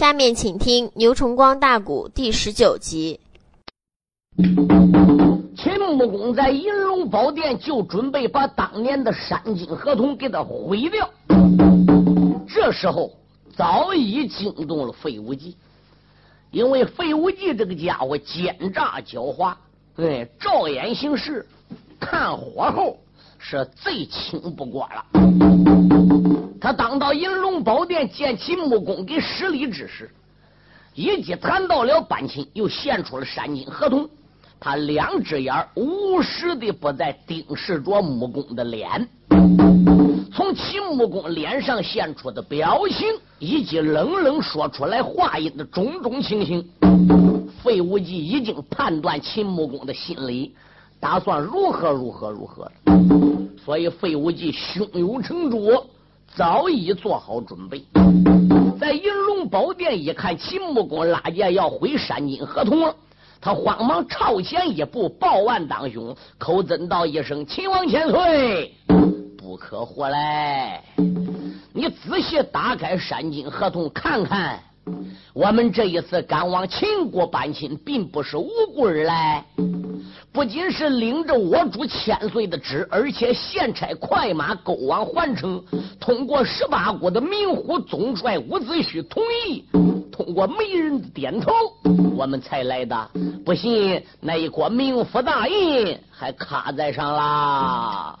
下面请听《牛崇光大鼓》第十九集。秦穆公在银龙宝殿就准备把当年的山金合同给他毁掉，这时候早已惊动了费无忌，因为费无忌这个家伙奸诈狡猾，对，照眼行事，看火候。是最轻不过了。他当到银龙宝殿见秦穆公给施礼之时，以及谈到了班亲，又现出了山金合同。他两只眼无时的不在盯视着木工的脸，从秦木工脸上现出的表情，以及冷冷说出来话音的种种情形，费无忌已经判断秦木工的心理，打算如何如何如何所以费无忌胸有成竹，早已做好准备。在银龙宝殿一看，秦穆公拉架要回山金合同了。他慌忙朝前一步，报万当胸，口尊道一声：“秦王千岁，不可活来！你仔细打开山金合同看看，我们这一次赶往秦国搬亲，并不是无故而来。”不仅是领着我主千岁的旨，而且现差快马勾往环城，通过十八国的明虎总帅伍子胥同意，通过媒人的点头，我们才来的。不信那一国名府大印还卡在上啦。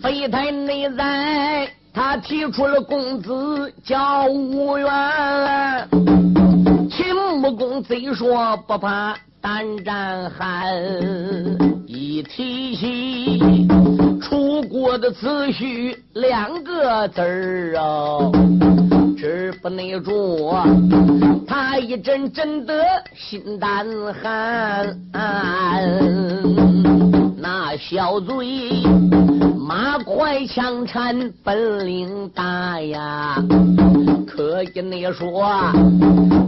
飞台内在，提出了公子叫吴元。穆公贼说不怕胆战寒，一提起楚国的子虚两个字儿啊，止不内住，他一阵阵的心胆寒。那小嘴马快枪缠本领大呀，可以你说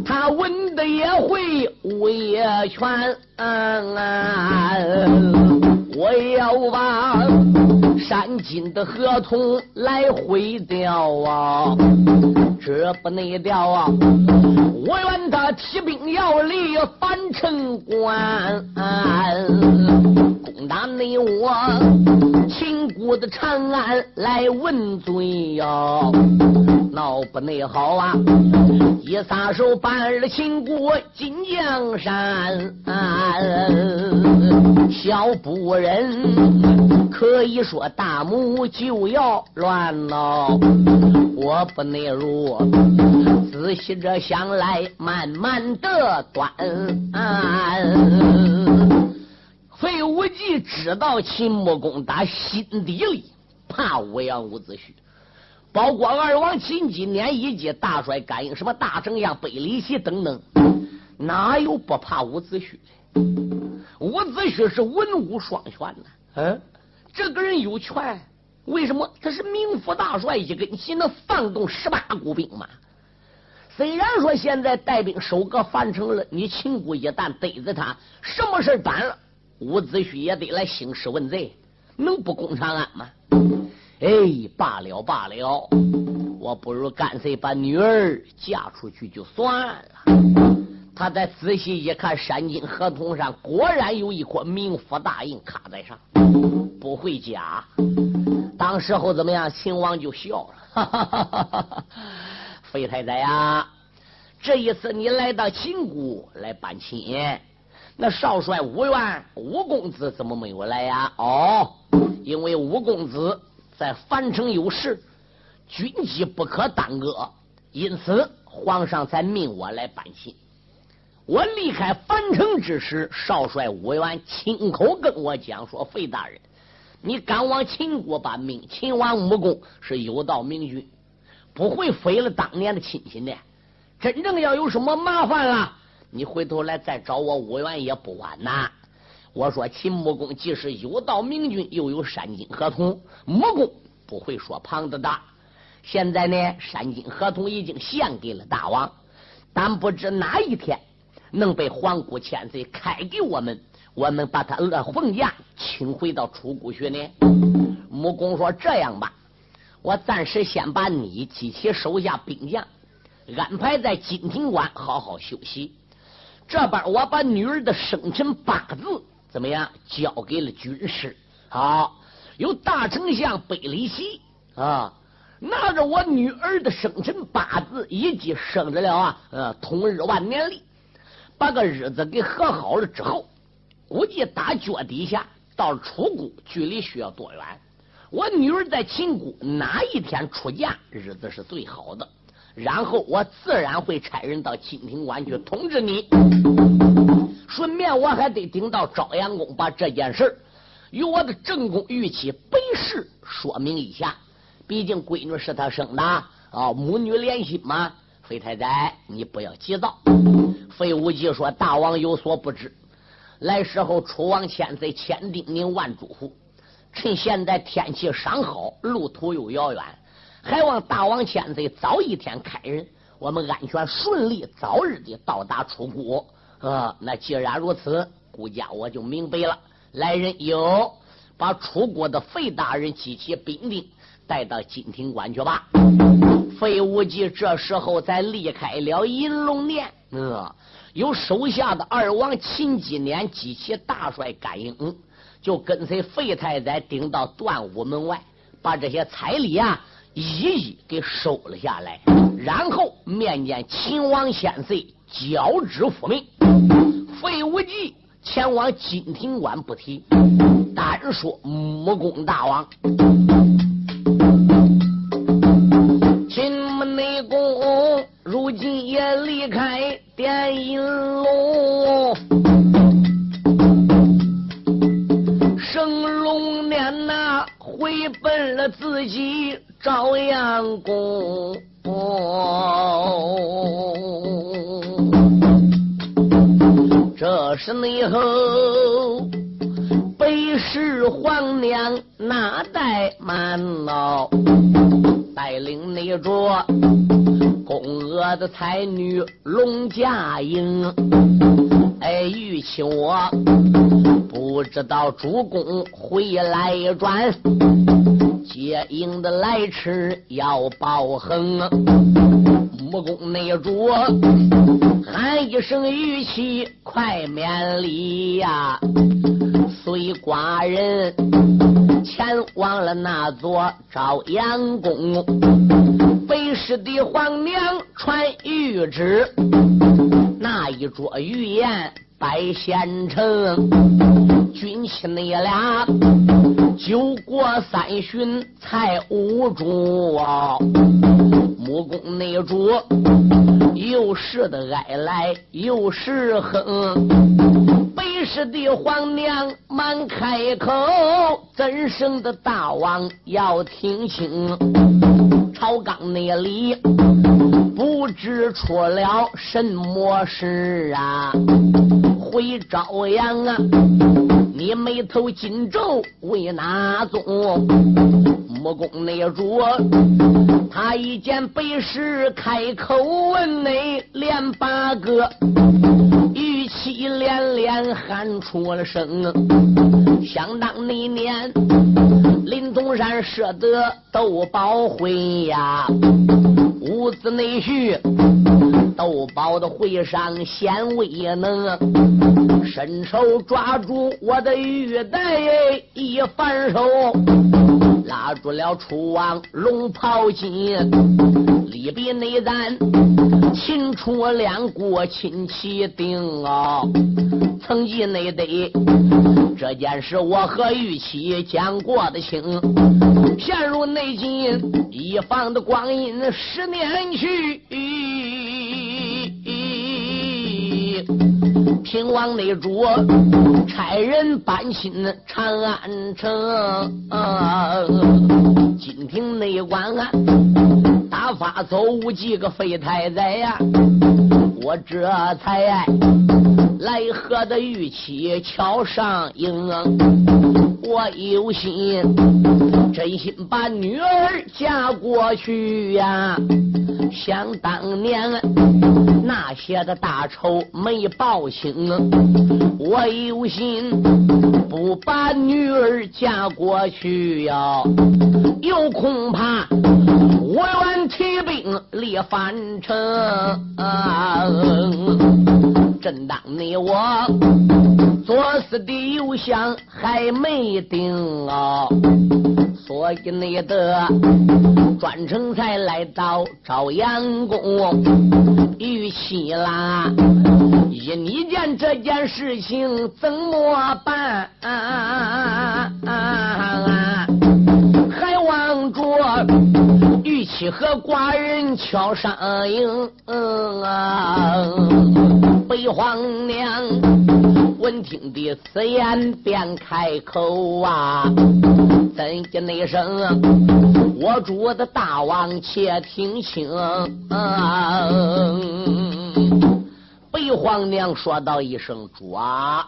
他文的也会武也全，我要把山金的合同来毁掉啊！这不内掉啊！我愿他提兵要离樊城关，攻打内我秦我的长安来问罪哟！闹不内好啊！一撒手办了秦国金江山，小不忍，可以说大幕就要乱了。我不内如，仔细着想来，慢慢的端。费无忌知道秦穆公打心底里怕武阳伍子胥。包括二王秦今年一届大帅甘英，什么大丞相北里奇等等，哪有不怕伍子胥的？伍子胥是文武双全的，嗯，这个人有权，为什么？他是名副大帅，一根旗能放动十八股兵马。虽然说现在带兵收割樊城了，你秦国一旦逮着他，什么事办了，伍子胥也得来兴师问罪，能不攻长安吗？哎，罢了罢了，我不如干脆把女儿嫁出去就算了。他再仔细一看，山金合同上果然有一颗明府大印卡在上，不会假。当时候怎么样？秦王就笑了，哈哈哈哈哈费太太呀，这一次你来到秦国来办亲，那少帅武元武公子怎么没有来呀？哦，因为武公子。在樊城有事，军机不可耽搁，因此皇上才命我来搬亲。我离开樊城之时，少帅武元亲口跟我讲说：“费大人，你赶往秦国搬命，秦王穆公是有道明君，不会废了当年的亲戚的。真正要有什么麻烦了，你回头来再找我五元也不晚呐。”我说秦穆公既是有道明君，又有山金合同，穆公不会说旁的大。现在呢，山金合同已经献给了大王，但不知哪一天能被皇姑千岁开给我们，我们把他儿凤驾请回到楚国去呢。穆公说：“这样吧，我暂时先把你及其手下兵将安排在金庭关，好好休息。这边我把女儿的生辰八字怎么样交给了军师。好，有大丞相贝里奇啊，拿着我女儿的生辰八字以及生着了啊，呃，同日万年历，把个日子给合好了之后，估计打脚底下到出谷，距离需要多远？我女儿在秦国哪一天出嫁，日子是最好的。然后我自然会差人到金庭关去通知你。顺便我还得顶到朝阳宫，把这件事与我的正宫玉妻北氏说明一下。毕竟闺女是他生的啊，母女连心嘛。费太太，你不要急躁。费无忌说：“大王有所不知，来时候楚王千岁千叮咛万嘱咐。”趁现在天气尚好，路途又遥远，还望大王千岁早一天开人，我们安全顺利，早日的到达楚国。啊，那既然如此，顾家我就明白了。来人，有把楚国的费大人及其兵丁带到金庭关去吧。费无忌这时候才离开了银龙殿。嗯，有手下的二王秦金年及其大帅甘英。就跟随费太宰顶到断武门外，把这些彩礼啊一一给收了下来，然后面见秦王千岁，交旨复命。费无忌前往金庭关不提，单说木工大王，才女龙家英，哎，玉妻我。不知道主公回来转，接应的来迟要报横。木工内主喊一声玉器快免礼呀，随寡人前往了那座朝阳宫。北市的皇娘传谕旨，那一桌御宴摆县城。军妻那俩酒过三巡才无主，木工内主又是的哀来又是哼，北市的皇娘忙开口，怎生的大王要听清，朝纲那里不知出了什么事啊，回朝阳啊。你眉头紧皱为哪宗？木工内主，他一见背时开口问内，连八个语气连连喊出了声。想当那年，林宗山舍得斗宝回呀，屋子内续。斗宝的会上显威能，伸手抓住我的玉带，一反手拉住了楚王龙袍金，里边内咱秦楚两国亲戚定啊，曾记内得这件事我和玉妻讲过的清，陷入内境一方的光阴十年去。平王内主差人搬进长安城，金庭内官打发走无几个废太宰呀，我这才来贺的玉妻桥上迎，我有心真心把女儿嫁过去呀，想当年。那些的大仇没报清，我有心不把女儿嫁过去呀，又恐怕我愿提兵立樊城。正当你我作死的油箱还没定啊，所以你的专程才来到朝阳宫玉溪啦。依你见这件事情怎么办？啊啊啊啊啊去和寡人敲上营。北皇娘闻听的此言，便开口啊，怎的那声？我主的大王，且听清。北皇娘说道一声：“主啊，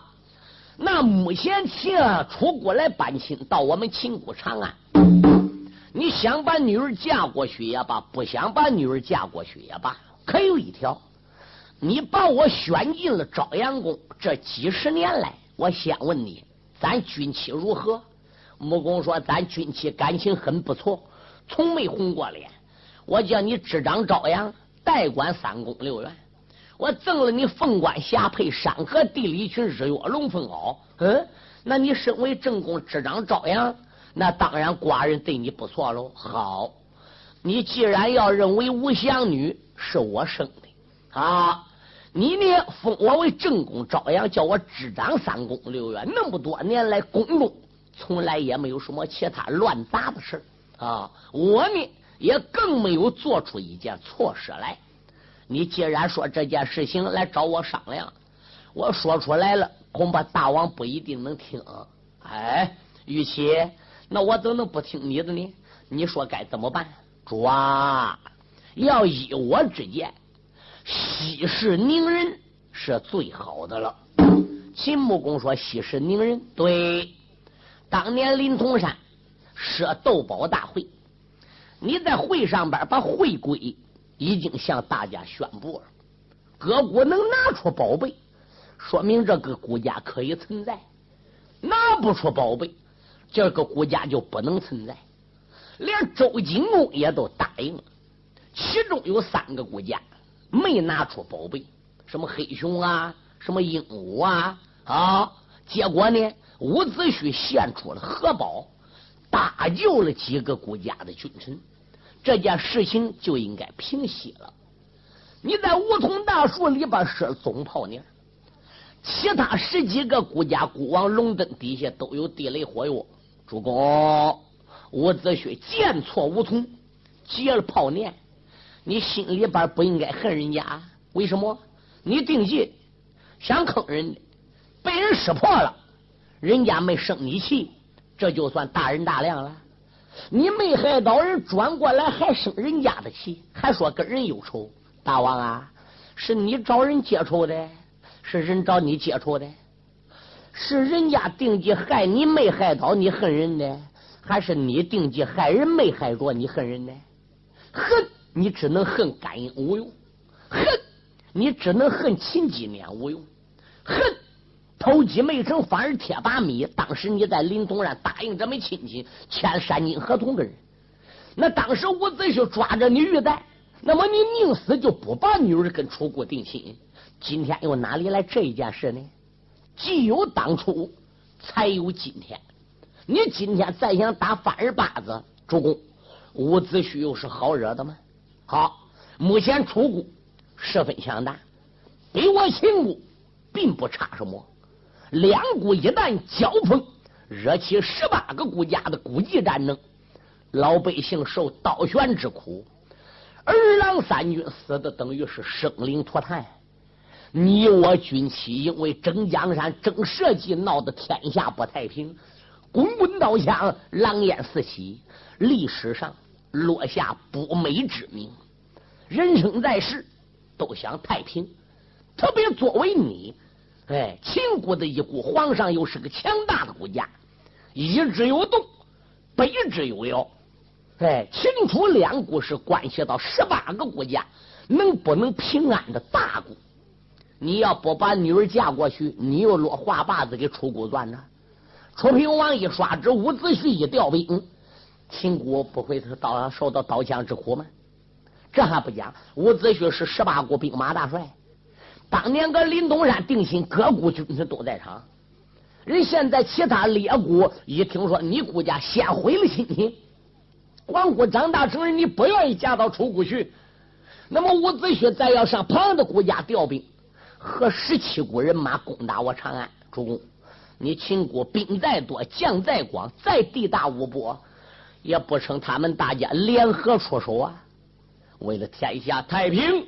那目前秦出国来搬亲，到我们秦国长安。你想把女儿嫁过去也罢，不想把女儿嫁过去也罢，可有一条。”你把我选进了朝阳宫，这几十年来，我先问你，咱军妻如何？木公说，咱军妻感情很不错，从没红过脸。我叫你执掌朝阳，代管三宫六院，我赠了你凤冠霞帔、山河地理群、日月龙凤袄。嗯，那你身为正宫执掌朝阳，那当然寡人对你不错喽。好，你既然要认为吴祥女是我生的啊。你呢？封我为正宫朝阳，叫我执掌三宫六院。那么多年来，宫中从来也没有什么其他乱杂的事啊。我呢，也更没有做出一件错事来。你既然说这件事情来找我商量，我说出来了，恐怕大王不一定能听。哎，玉琪，那我怎能不听你的呢？你说该怎么办？主啊，要依我之见。息事宁人是最好的了。秦穆公说：“息事宁人。”对，当年临潼山设斗宝大会，你在会上边把会规已经向大家宣布了。各国能拿出宝贝，说明这个国家可以存在；拿不出宝贝，这个国家就不能存在。连周景公也都答应了，其中有三个国家。没拿出宝贝，什么黑熊啊，什么鹦鹉啊啊！结果呢，伍子胥献出了荷宝，搭救了几个国家的君臣，这件事情就应该平息了。你在梧桐大树里边设总炮呢，其他十几个国家国王龙灯底下都有地雷火药。主公，伍子胥见错无从，结了炮念。你心里边不应该恨人家，为什么？你定计想坑人，被人识破了，人家没生你气，这就算大人大量了。你没害到人，转过来还生人家的气，还说跟人有仇。大王啊，是你找人结仇的，是人找你结仇的，是人家定计害你没害到你恨人呢，还是你定计害人没害着你恨人呢？恨。你只能恨甘英无用，恨你只能恨秦姬年无用，恨偷鸡没成反而贴把米。当时你在临潼山答应这门亲戚签三金合同的人，那当时伍子胥抓着你玉带，那么你宁死就不把女儿跟楚国定亲。今天又哪里来这一件事呢？既有当初，才有今天。你今天再想打反二八子，主公，伍子胥又是好惹的吗？好，目前楚国十分强大，比我秦国并不差什么。两国一旦交锋，惹起十八个国家的国际战争，老百姓受刀悬之苦，二郎三军死的等于是生灵涂炭。你我军旗因为争江山、争社稷，闹得天下不太平，滚滚刀枪，狼烟四起，历史上。落下不美之名。人生在世，都想太平。特别作为你，哎，秦国的一国，皇上又是个强大的国家，一之有动，北之有妖。哎，秦楚两国是关系到十八个国家能不能平安的大国。你要不把女儿嫁过去，你又落话把子给楚国攥着。楚平王一刷旨，伍子胥一调兵，秦国不会刀受到刀枪之苦吗？这还不讲，伍子胥是十八国兵马大帅，当年搁林东山定亲，各国军士都在场。人现在其他列国一听说你国家先毁了亲戚，皇姑长大成人，你不愿意嫁到楚国去，那么伍子胥再要上旁的国家调兵，和十七股人马攻打我长安，主公。你秦国兵再多，将再广，再地大物博，也不成他们大家联合出手啊！为了天下太平，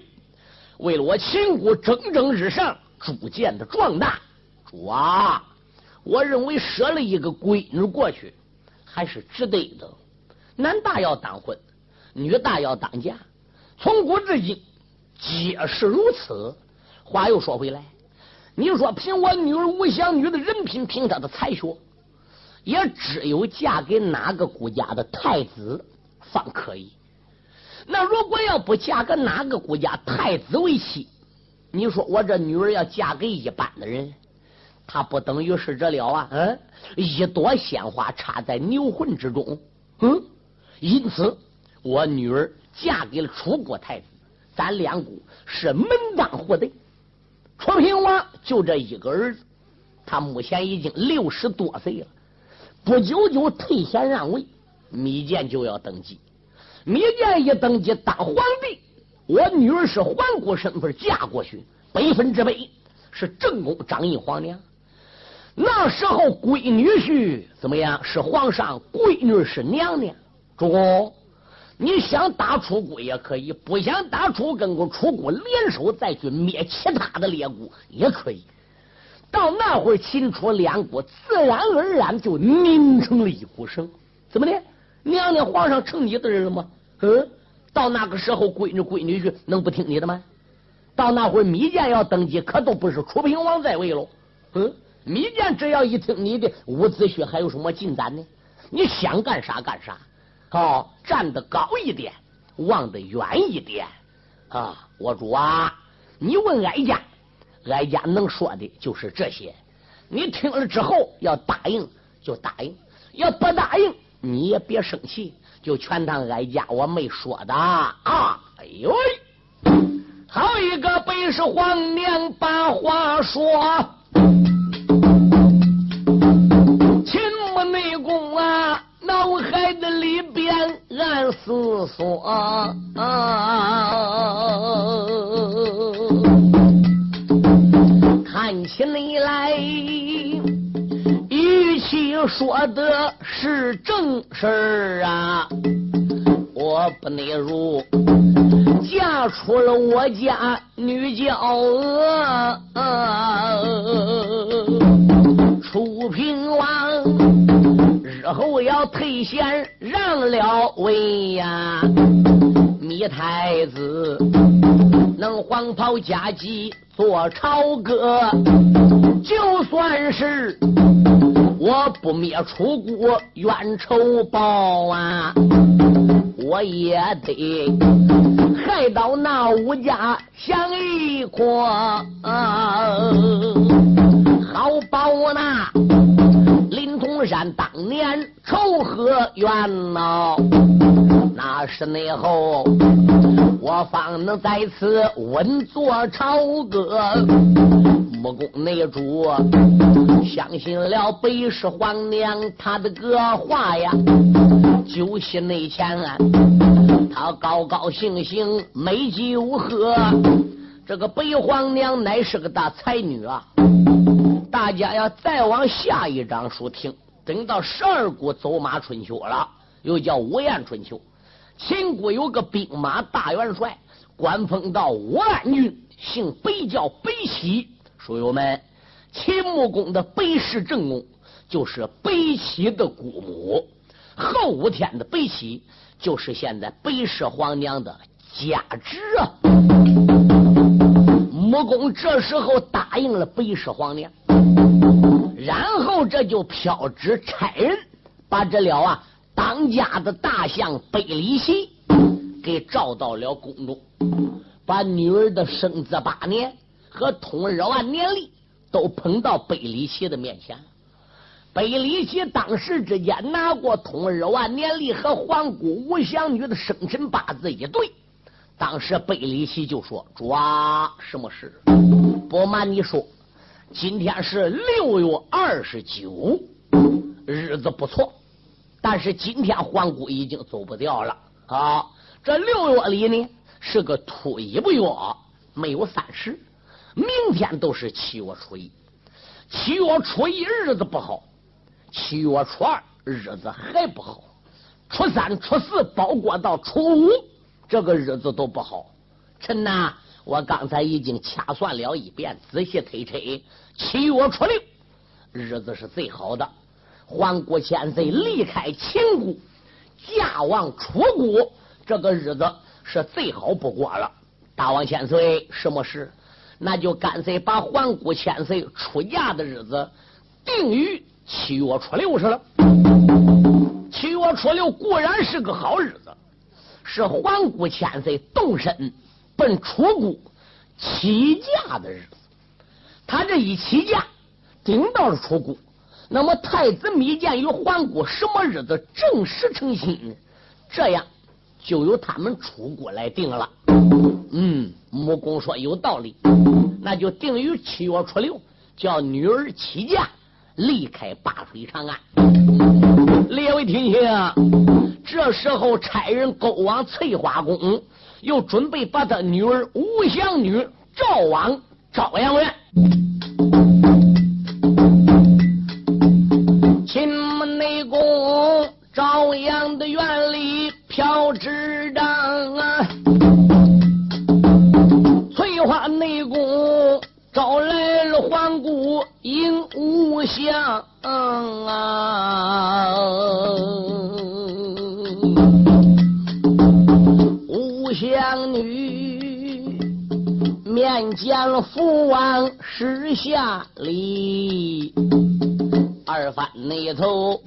为了我秦国蒸蒸日上，逐渐的壮大，主啊！我认为舍了一个闺女过去，还是值得的。男大要当婚，女大要当嫁，从古至今皆是如此。话又说回来。你说凭我女儿吴香女的人品，凭她的才学，也只有嫁给哪个国家的太子方可以。那如果要不嫁给哪个国家太子为妻，你说我这女儿要嫁给一般的人，她不等于是这了啊？嗯，一朵鲜花插在牛粪之中。嗯，因此我女儿嫁给了楚国太子，咱两股是门当户对。楚平王就这一个儿子，他目前已经六十多岁了，不久就退贤让位，芈建就要登基。芈建一登基当皇帝，我女儿是皇姑身份嫁过去，百分之辈是正宫掌印皇娘。那时候闺女婿怎么样？是皇上，闺女是娘娘。主公。你想打楚国也可以，不想打楚，跟个楚国联手再去灭其他的列国也可以。到那会儿，秦楚两国自然而然就拧成了一股绳。怎么的？娘娘皇上成你的人了吗？嗯，到那个时候，闺女闺女婿能不听你的吗？到那会儿，芈建要登基，可都不是楚平王在位喽。嗯，芈建只要一听你的，伍子胥还有什么进展呢？你想干啥干啥。哦，站得高一点，望得远一点啊！我主啊，你问哀家，哀家能说的就是这些。你听了之后要答应就答应，要不答应你也别生气，就全当哀家我没说的啊！哎呦喂，好一个北氏皇娘把话说，思索，看起你来语气说的是正事儿啊！我不内如嫁出了我家女娇娥，楚平王。日后要退贤让了位呀，太子能黄袍加姬做朝歌，就算是我不灭楚国冤仇报啊，我也得害到那五家享一国，好报那。临潼山当年仇和冤恼，那是内后我方能在此稳坐朝歌。木工内主相信了北氏皇娘她的个话呀，酒席内前他高高兴兴美酒喝。这个北皇娘乃是个大才女啊。大家要再往下一章书听，等到十二国走马春秋了，又叫五燕春秋。秦国有个兵马大元帅，官封到武安郡，姓北，叫北齐。书友们，秦穆公的北氏正宫就是北齐的姑母，后五天的北齐就是现在北氏皇娘的家侄啊。穆公这时候答应了北氏皇娘。然后这就飘旨差人把这了啊当家的大相北里奇给召到了宫中，把女儿的生子八年和通日万年历都捧到北里奇的面前。北里奇当时之间拿过通日万年历和皇姑吴祥女的生辰八字一对，当时北里奇就说：“抓什么事？不瞒你说，今天是六月二十九，日子不错。但是今天皇姑已经走不掉了啊！这六月里呢是个土一不月，没有三十。明天都是七月初一，七月初一日子不好。”七月初二日子还不好，初三、初四，包括到初五，这个日子都不好。臣呐，我刚才已经掐算了一遍，仔细推测，七月初六日子是最好的。皇姑千岁离开秦国，驾往楚国，这个日子是最好不过了。大王千岁，什么事？那就干脆把皇姑千岁出嫁的日子定于。七月初六是了，七月初六固然是个好日子，是皇姑千岁动身奔楚国起驾的日子。他这一起驾，顶到了楚国，那么太子密见与皇姑什么日子正式成亲？这样就由他们出国来定了。嗯，木公说有道理，那就定于七月初六，叫女儿起驾。离开灞水长安，列位听清，这时候差人勾往翠花宫，又准备把他女儿吴祥女召往朝阳院。下礼，二番那头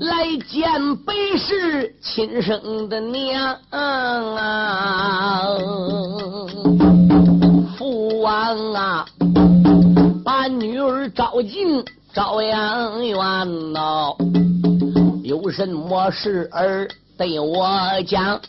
来见北氏亲生的娘啊。父王啊，把女儿召进朝阳院呐，有什么事儿对我讲？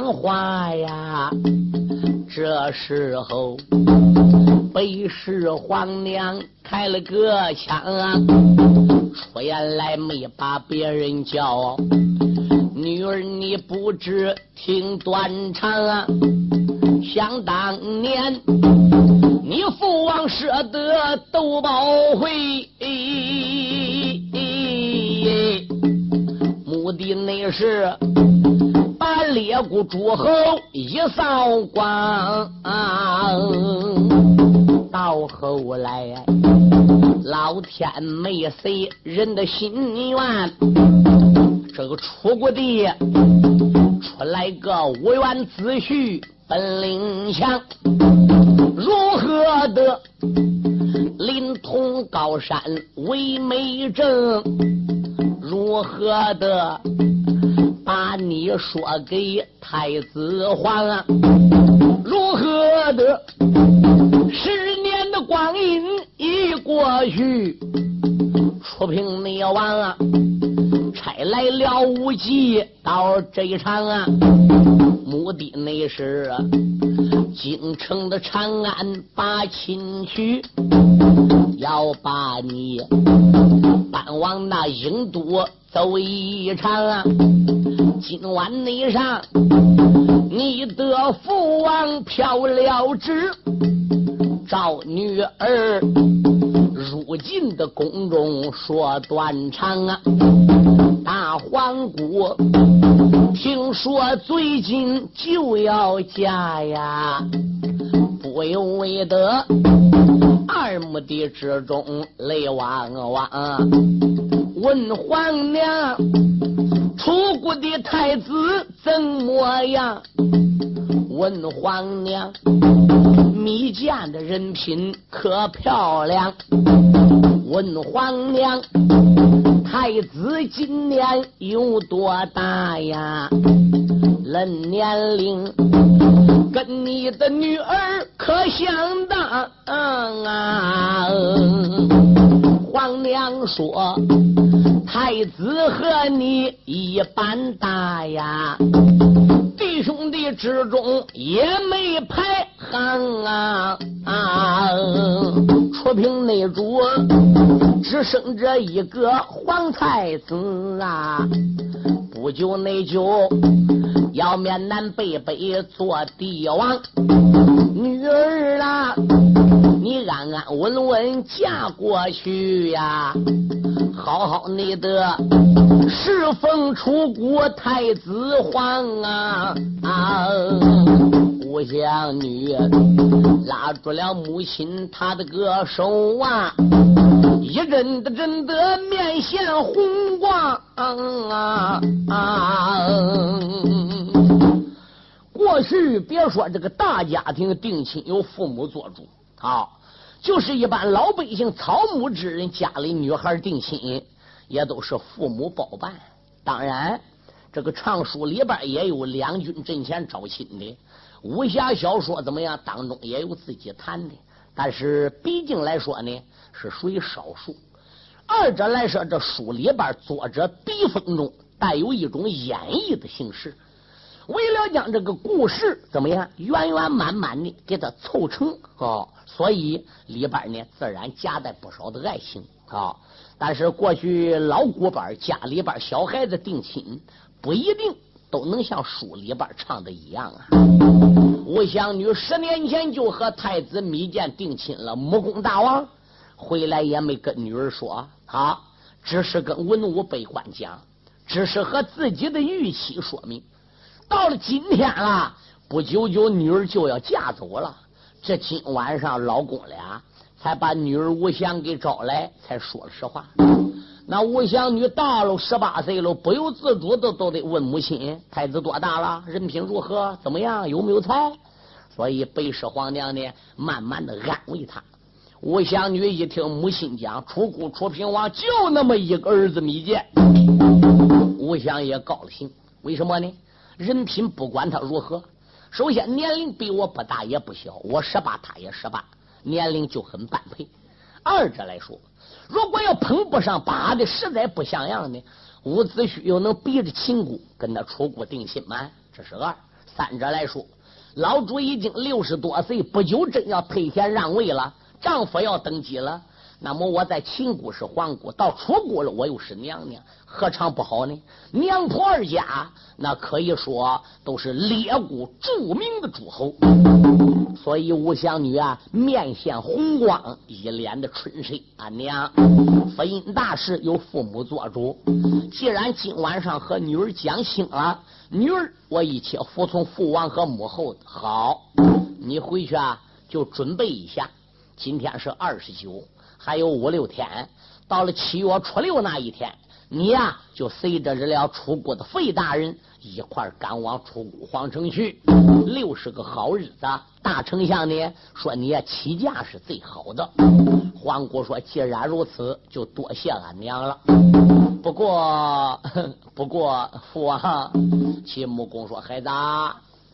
讲话呀，这时候北市皇娘开了个枪啊，出言来没把别人叫，女儿你不知听断肠啊，想当年你父王舍得斗宝会。目的那是列国诸侯一扫光，到后来老天没随人的心愿，这个楚国的出来个无缘子婿本领强，如何的临潼高山为美正？如何的把你说给太子还？如何的十年的光阴已过去，楚平灭亡啊！差来了武吉到这一场啊，目的那是京城的长安把亲去，要把你。搬往那郢都走一场啊！今晚你上，你的父王飘了旨，召女儿入进的宫中说断肠啊！大皇姑听说最近就要嫁呀，不由为得。二目的之中泪汪汪，问皇娘，楚国的太子怎么样？问皇娘，蜜饯的人品可漂亮？问皇娘，太子今年有多大呀？论年龄，跟你的女儿可相当啊！皇娘说，太子和你一般大呀。弟兄弟之中也没排行啊啊！出平内主只剩这一个皇太子啊，不久内就要面南北北做帝王，女儿啊，安安稳稳嫁过去呀，好好你的。侍奉出国太子皇啊啊！吴香女拉住了母亲她的个手啊，一阵的阵的面现红光啊啊！过去别说这个大家庭定亲由父母做主啊，就是一般老百姓草木之人家里女孩定亲。也都是父母包办，当然，这个唱书里边也有两军阵前招亲的，武侠小说怎么样？当中也有自己谈的，但是毕竟来说呢，是属于少数。二者来说，这书里边作者笔锋中带有一种演绎的形式，为了将这个故事怎么样圆圆满满的给它凑成啊，所以里边呢自然夹带不少的爱情啊。但是过去老古板家里边小孩子定亲不一定都能像书里边唱的一样啊。吴湘女十年前就和太子密饯定亲了，木工大王回来也没跟女儿说啊，只是跟文武百官讲，只是和自己的预期说明。到了今天了，不久久女儿就要嫁走了，这今晚上老公俩。才把女儿吴祥给招来，才说了实话。那吴祥女大了十八岁了，不由自主的都得问母亲：太子多大了？人品如何？怎么样？有没有才？所以北氏皇娘呢，慢慢的安慰他。吴祥女一听母亲讲，楚国楚平王就那么一个儿子密见，吴香也高兴。为什么呢？人品不管他如何，首先年龄比我不大也不小，我十八，他也十八。年龄就很般配，二者来说，如果要碰不上八的，实在不像样的，伍子胥又能逼着秦姑跟他出国定亲吗？这是二。三者来说，老主已经六十多岁，不久真要退贤让位了，丈夫要登基了。那么我在秦国是皇姑，到楚国了，我又是娘娘，何尝不好呢？娘婆二家那可以说都是列国著名的诸侯，所以吴香女啊面现红光，一脸的春色。俺娘，婚姻大事由父母做主，既然今晚上和女儿讲清了，女儿我一切服从父王和母后。好，你回去啊就准备一下，今天是二十九。还有五六天，到了七月初六那一天，你呀就随着这了出国的费大人一块赶往出国皇城去。六十个好日子，大丞相呢说你起驾是最好的。皇姑说：“既然如此，就多谢俺娘了。不过，不过父王，秦穆公说孩子，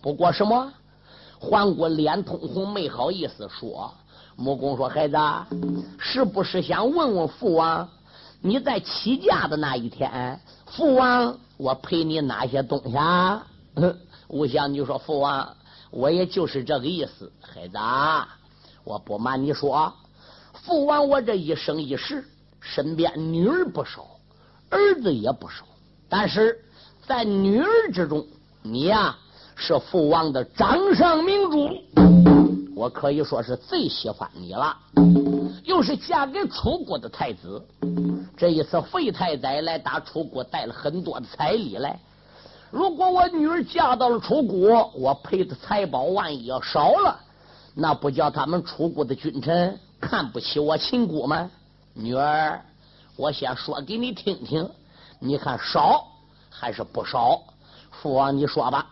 不过什么？”皇姑脸通红，没好意思说。穆公说：“孩子，是不是想问问父王，你在起驾的那一天，父王我陪你哪些东西啊？” 吴香女说：“父王，我也就是这个意思。孩子，我不瞒你说，父王我这一生一世，身边女儿不少，儿子也不少，但是在女儿之中，你呀是父王的掌上明珠。”我可以说是最喜欢你了，又是嫁给楚国的太子。这一次费太宰来打楚国，带了很多的彩礼来。如果我女儿嫁到了楚国，我赔的财宝万一要少了，那不叫他们楚国的君臣看不起我秦国吗？女儿，我先说给你听听，你看少还是不少？父王，你说吧。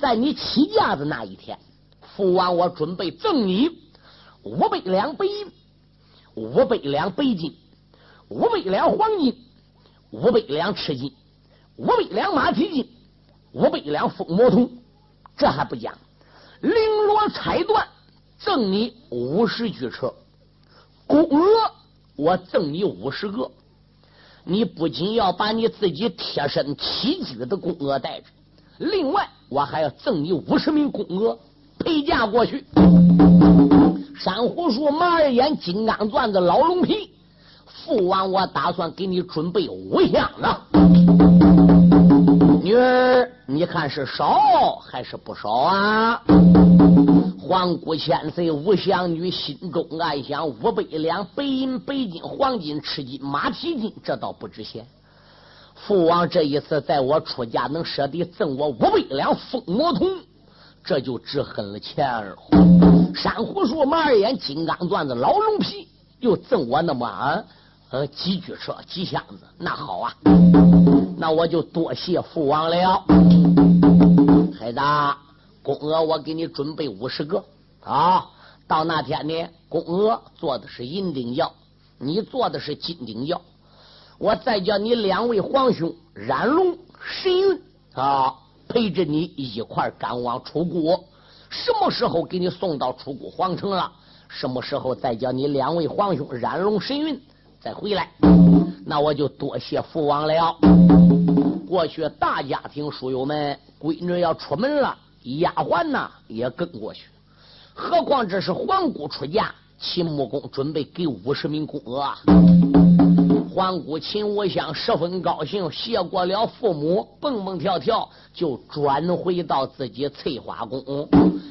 在你起驾的那一天，父王我准备赠你五百两白银，五百两白金，五百两黄金，五百两赤金，五百两马蹄金，五百两风魔铜。这还不讲，绫罗彩缎赠你五十具车，宫娥我赠你五十个。你不仅要把你自己贴身起居的宫娥带着，另外我还要赠你五十名宫娥陪嫁过去。珊瑚树、马儿眼、金刚钻子、老龙皮，父王我打算给你准备五样了。女儿，你看是少还是不少啊？皇姑千岁五祥女心中暗想：五百两白银、白金、黄金、赤金、马蹄金，这倒不值钱。父王这一次在我出家，能舍得赠我五百两风魔铜，这就值很了钱儿。珊瑚树、马二眼、金刚钻子、老龙皮，又赠我那么啊呃几具车、几箱子，那好啊，那我就多谢父王了，孩子。宫娥，我给你准备五十个啊！到那天呢，宫娥做的是银锭轿，你做的是金锭轿。我再叫你两位皇兄冉龙、神韵啊，陪着你一块赶往楚国。什么时候给你送到楚国皇城了？什么时候再叫你两位皇兄冉龙、神韵再回来？那我就多谢父王了。过去大家庭书友们，闺女要出门了。丫鬟呐也跟过去，何况这是皇姑出嫁，秦穆公准备给五十名宫娥。皇姑秦无香十分高兴，谢过了父母，蹦蹦跳跳就转回到自己翠花宫，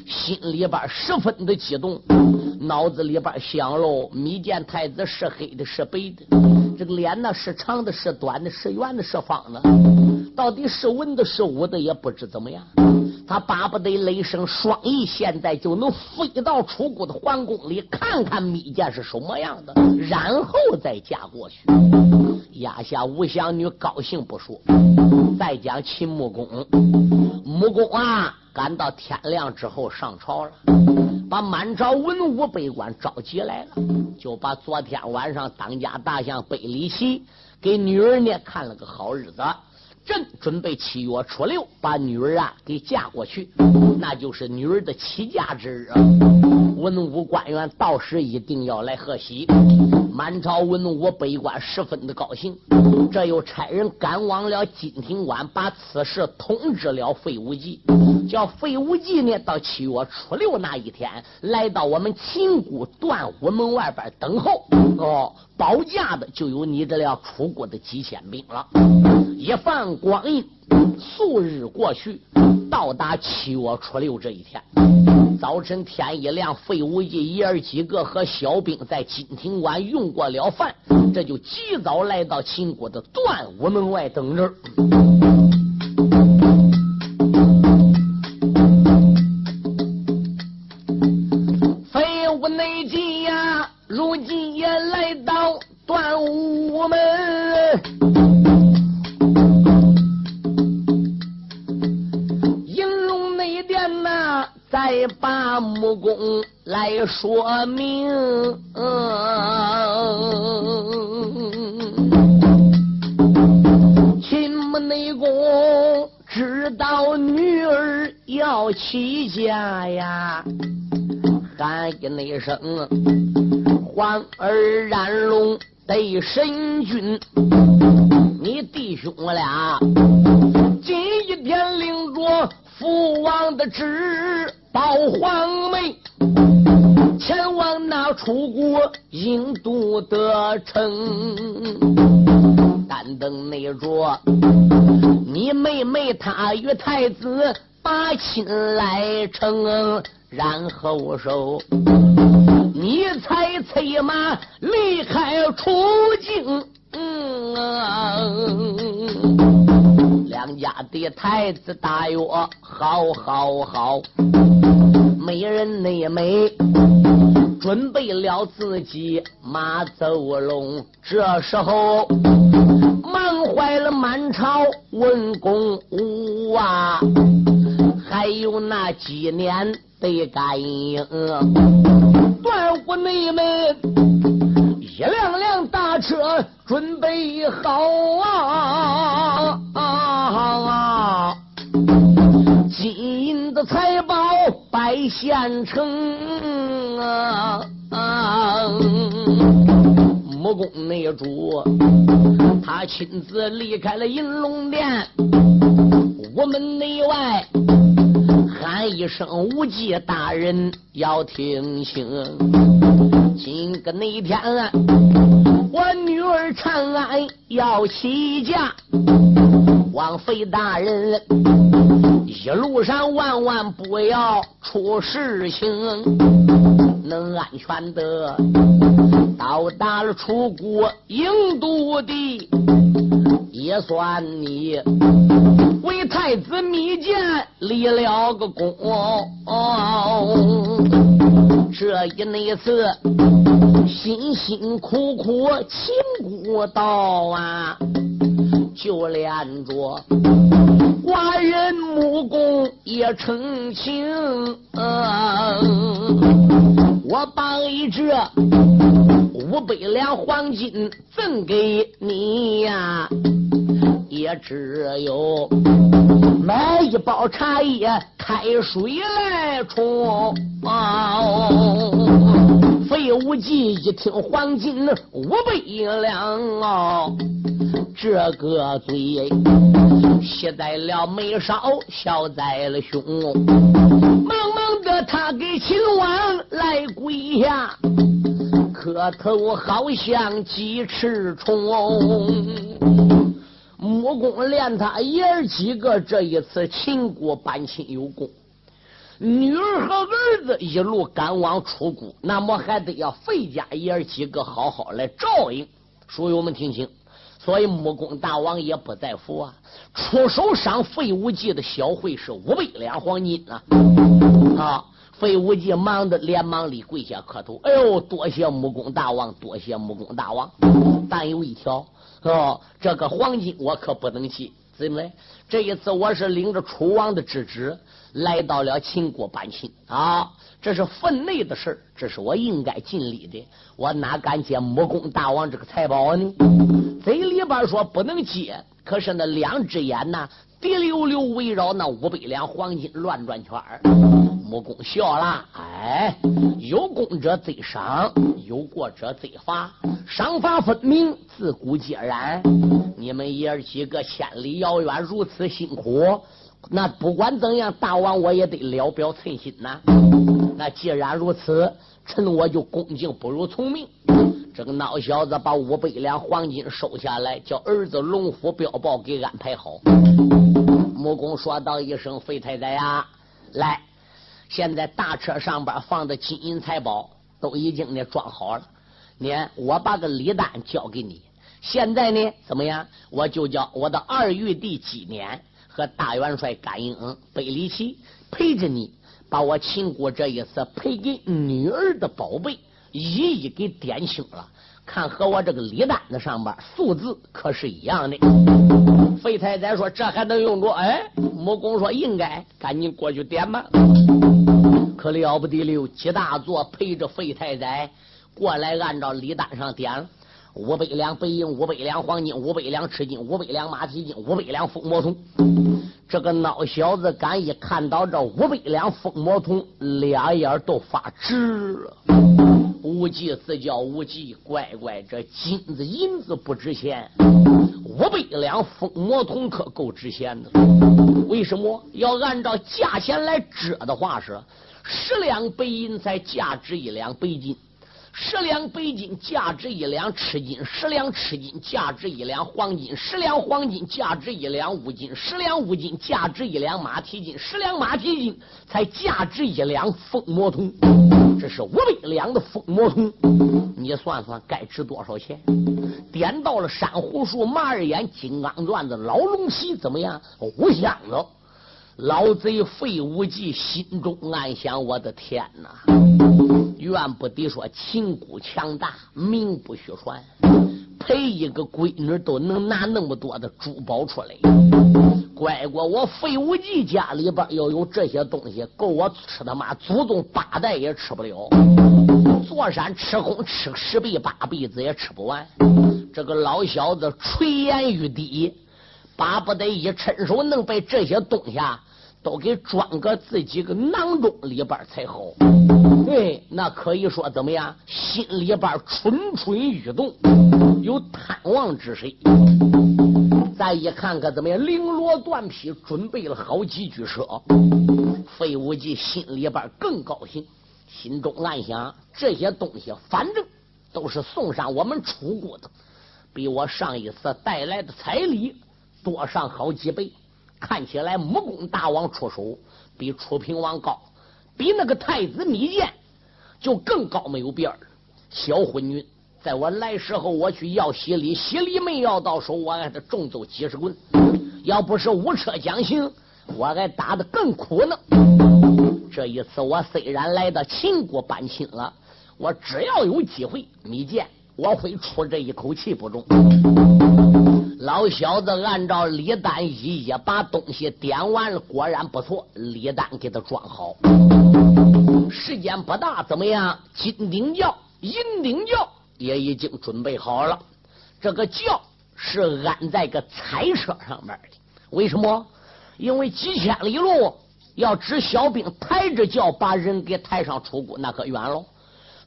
心里边十分的激动，脑子里边想喽：米见太子是黑的，是白的，这个脸呢是长的，是短的，是圆的，是方的，到底是文的，是武的，也不知怎么样。他巴不得雷声双翼，现在就能飞到楚国的皇宫里看看密饯是什么样的，然后再嫁过去。压下吴祥女高兴不说，再讲秦穆公，穆公啊，赶到天亮之后上朝了，把满朝文武百官召集来了，就把昨天晚上当家大相贝里奇给女儿呢看了个好日子。朕准备七月初六把女儿啊给嫁过去，那就是女儿的起嫁之日。文武官员到时一定要来贺喜，满朝文武百官十分的高兴。这又差人赶往了金庭馆，把此事通知了费无忌，叫费无忌呢到七月初六那一天来到我们秦国断武门外边等候。哦，保驾的就有你这辆楚国的几千兵了。一放光阴，数日过去，到达七月初六这一天，早晨天一亮，费无忌爷儿几个和小兵在金庭关用过了饭，这就及早来到秦国的断武门外等着。再把木工来说明，秦穆内公知道女儿要起家呀，喊一那声，唤儿染龙得神君，你弟兄俩今一天领着父王的旨。报皇妹，前往那楚国应都得城。但等那着你妹妹她与太子把亲来成，然后手你才催马离开楚境。当家的太子大约好好好。美人内美，准备了自己马走龙。这时候忙坏了满朝文公武啊，还有那几年得感应。断户内门一辆辆大车准备好啊！金银的财宝摆县城啊！木工内主他亲自离开了银龙殿，我们内外喊一声无忌大人要听清，今个那天我女儿长安要起驾，王妃大人一路上万万不要出事情，能安全的。到达了楚国郢都地，也算你为太子密谏立了个功。这一那次辛辛苦苦秦国道啊，就连着寡人木工也成情。我把这。五百两黄金赠给你呀，也只有买一包茶叶开水来冲。费无忌一听黄金五百两哦，这个嘴吸在了眉梢，笑在了胸。忙忙的他给秦王来跪下。磕头好像鸡翅虫，木工连他爷儿几个这一次秦国搬亲有功，女儿和儿子一路赶往楚国，那么还得要费家爷儿几个好好来照应。书友们听清，所以木工大王也不在乎啊，出手赏费无忌的小费是五百两黄金啊啊！费无忌忙得连忙里跪下磕头，哎呦，多谢木工大王，多谢木工大王。但有一条，哦，这个黄金我可不能借。怎么嘞？这一次我是领着楚王的旨旨来到了秦国搬亲啊，这是分内的事这是我应该尽力的。我哪敢借木工大王这个财宝呢？嘴里边说不能借，可是那两只眼呐，滴溜溜围绕那五百两黄金乱转圈儿。木工笑了，哎，有功者最赏，有过者最罚，赏罚分明，自古皆然。你们爷儿几个千里遥远，如此辛苦，那不管怎样，大王我也得聊表寸心呐。那既然如此，臣我就恭敬不如从命。这个孬小子把五百两黄金收下来，叫儿子龙虎镖报给安排好。木工说道一声：“费太太呀，来。”现在大车上边放的金银财宝都已经呢装好了，你我把个礼单交给你。现在呢怎么样？我就叫我的二玉帝纪年和大元帅甘英背礼旗陪着你，把我秦国这一次赔给女儿的宝贝一一给点清了。看和我这个礼单子上边数字可是一样的。费太宰说：“这还能用着？”哎，木工说：“应该，赶紧过去点吧。”可了不得了，几大座陪着费太宰过来，按照礼单上点了五百两白银，五百两黄金，五百两赤金，五百两马蹄金，五百两封魔铜。这个孬小子敢一看到这五百两封魔铜，俩眼都发直了。无忌自叫无忌，乖乖，这金子银子不值钱，五百两封魔铜可够值钱的。为什么要按照价钱来折的话是？十两白银才价值一两白金，十两白金价值一两赤金，十两赤金价值一两黄金，十两黄金价值一两乌金，十两乌金价值一两马蹄金，十两马蹄金才价值一两风魔铜。这是五百两的风魔铜，你算算该值多少钱？点到了珊瑚树、马二眼、金刚钻子、老龙皮，怎么样？五箱子。老贼费无忌心中暗想：我的天哪！怨不得说秦姑强大，名不虚传，陪一个闺女都能拿那么多的珠宝出来。乖乖，我费无忌家里边要有这些东西，够我吃他妈祖宗八代也吃不了。坐山吃空，吃十辈八辈子也吃不完。这个老小子垂涎欲滴，巴不得一伸手能把这些东西啊都给装个自己个囊中里边才好。对，那可以说怎么样？心里边蠢蠢欲动，有贪望之谁。再一看，看怎么样？绫罗缎匹，准备了好几具车。费无忌心里边更高兴，心中暗想：这些东西反正都是送上我们楚国的，比我上一次带来的彩礼多上好几倍。看起来木工大王出手比楚平王高，比那个太子米剑就更高，没有边儿。小昏君。在我来时候，我去要洗礼，洗礼没要到手，我还得重揍几十棍。要不是无车将行，我还打得更苦呢。这一次我虽然来到秦国搬亲了，我只要有机会，米见我会出这一口气不中。老小子按照李丹一一把东西点完了，果然不错。李丹给他装好，时间不大，怎么样？金顶轿、银顶轿。也已经准备好了，这个轿是安在个彩车上面的。为什么？因为几千里路要指小兵抬着轿把人给抬上出谷，那可远喽。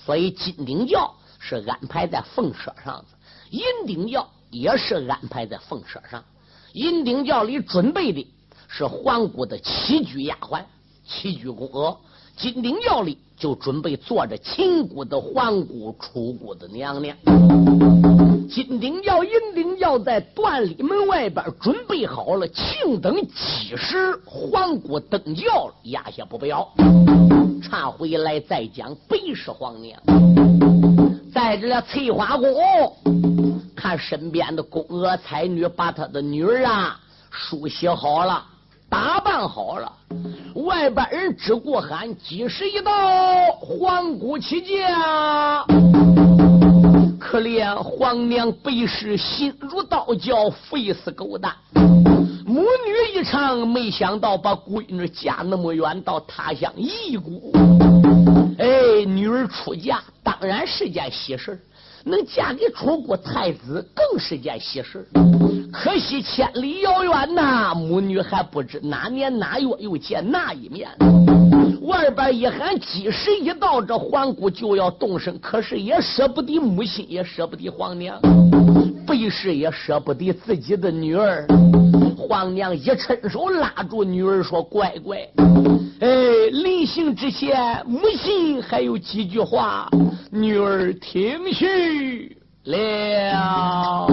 所以金顶轿是安排在凤车上的，银顶轿也是安排在凤车上。银顶轿里准备的是皇姑的七居丫鬟、七居宫娥。金顶轿里就准备坐着秦姑的皇姑、楚姑的娘娘。金顶轿、银顶轿在段里门外边准备好了，庆等几时皇姑登轿，压下不表。查回来再讲北氏皇娘，在这翠花宫，看身边的宫娥才女，把他的女儿啊梳洗好了。打扮好了，外边人只顾喊几时一到，皇姑起驾。可怜皇娘背时心如刀绞，非死狗蛋。母女一场，没想到把闺女嫁那么远，到他乡异国。哎，女儿出嫁当然是件喜事能嫁给楚国太子，更是件喜事。可惜千里遥远呐，母女还不知哪年哪月又见那一面。外边一喊吉时一到，这皇姑就要动身，可是也舍不得母亲，也舍不得皇娘，背时也舍不得自己的女儿。皇娘一伸手拉住女儿说：“乖乖，哎，临行之前，母亲还有几句话，女儿听去了。”